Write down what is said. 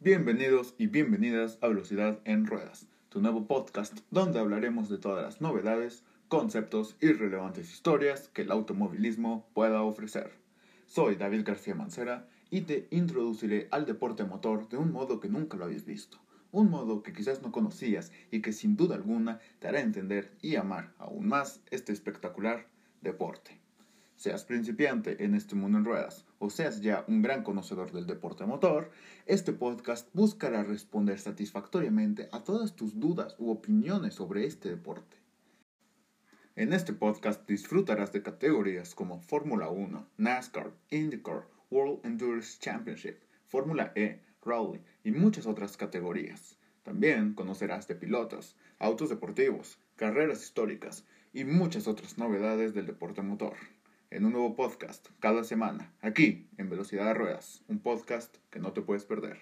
Bienvenidos y bienvenidas a Velocidad en Ruedas, tu nuevo podcast donde hablaremos de todas las novedades, conceptos y relevantes historias que el automovilismo pueda ofrecer. Soy David García Mancera y te introduciré al deporte motor de un modo que nunca lo habías visto, un modo que quizás no conocías y que sin duda alguna te hará entender y amar aún más este espectacular deporte. Seas principiante en este mundo en ruedas o seas ya un gran conocedor del deporte motor, este podcast buscará responder satisfactoriamente a todas tus dudas u opiniones sobre este deporte. En este podcast disfrutarás de categorías como Fórmula 1, NASCAR, IndyCar, World Endurance Championship, Fórmula E, Rally y muchas otras categorías. También conocerás de pilotos, autos deportivos, carreras históricas y muchas otras novedades del deporte motor en un nuevo podcast cada semana, aquí en Velocidad de Ruedas, un podcast que no te puedes perder.